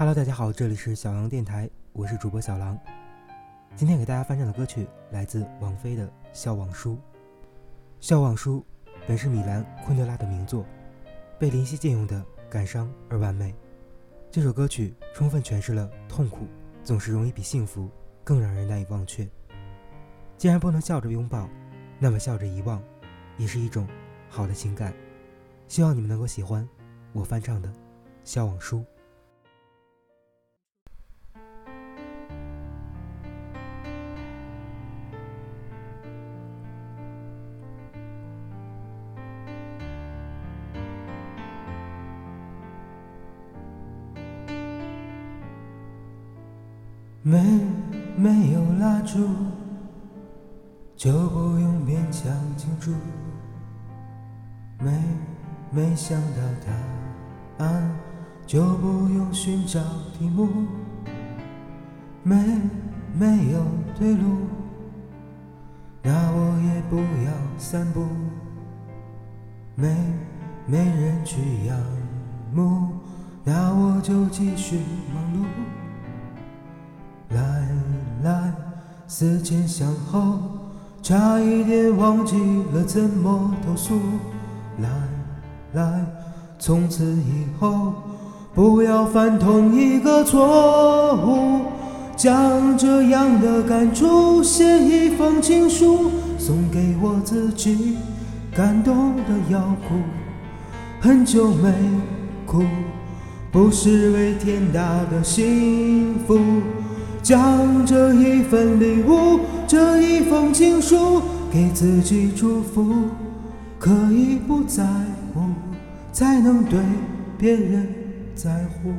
Hello，大家好，这里是小狼电台，我是主播小狼。今天给大家翻唱的歌曲来自王菲的《笑忘书》。《笑忘书》本是米兰昆德拉的名作，被林夕借用的感伤而完美。这首歌曲充分诠释了痛苦总是容易比幸福更让人难以忘却。既然不能笑着拥抱，那么笑着遗忘，也是一种好的情感。希望你们能够喜欢我翻唱的《笑忘书》。没没有蜡烛，就不用勉强庆祝。没没想到答案，就不用寻找题目。没没有退路，那我也不要散步。没没人去仰慕，那我就继续忙碌。来来，思前想后，差一点忘记了怎么投诉。来来，从此以后不要犯同一个错误。将这样的感触写一封情书，送给我自己，感动的要哭。很久没哭，不失为天大的幸福。将这一份礼物，这一封情书，给自己祝福。可以不在乎，才能对别人在乎。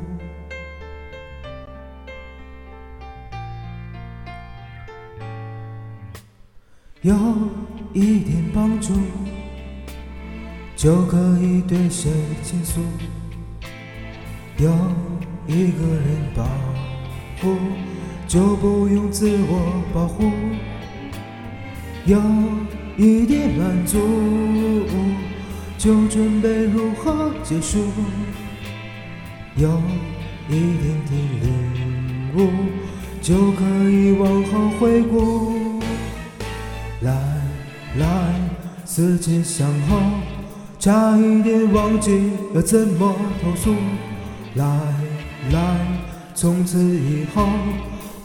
有一点帮助，就可以对谁倾诉。有一个人保护。就不用自我保护，有一点满足，就准备如何结束；有一点点领悟，就可以往后回顾。来来，思前想后，差一点忘记了怎么投诉。来来，从此以后。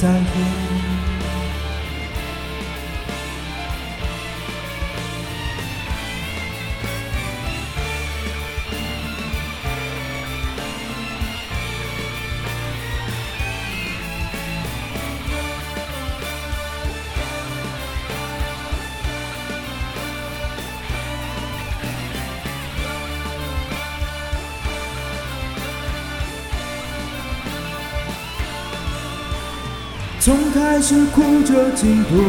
在乎。从开始哭着嫉妒，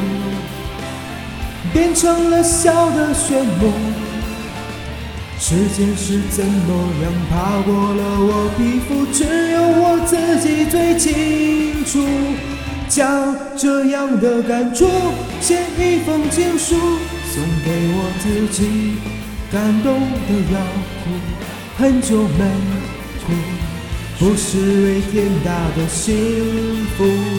变成了笑的炫目。世界是怎么样爬过了我皮肤，只有我自己最清楚。将这样的感触写一封情书，送给我自己，感动的要哭，很久没哭，不失为天大的幸福。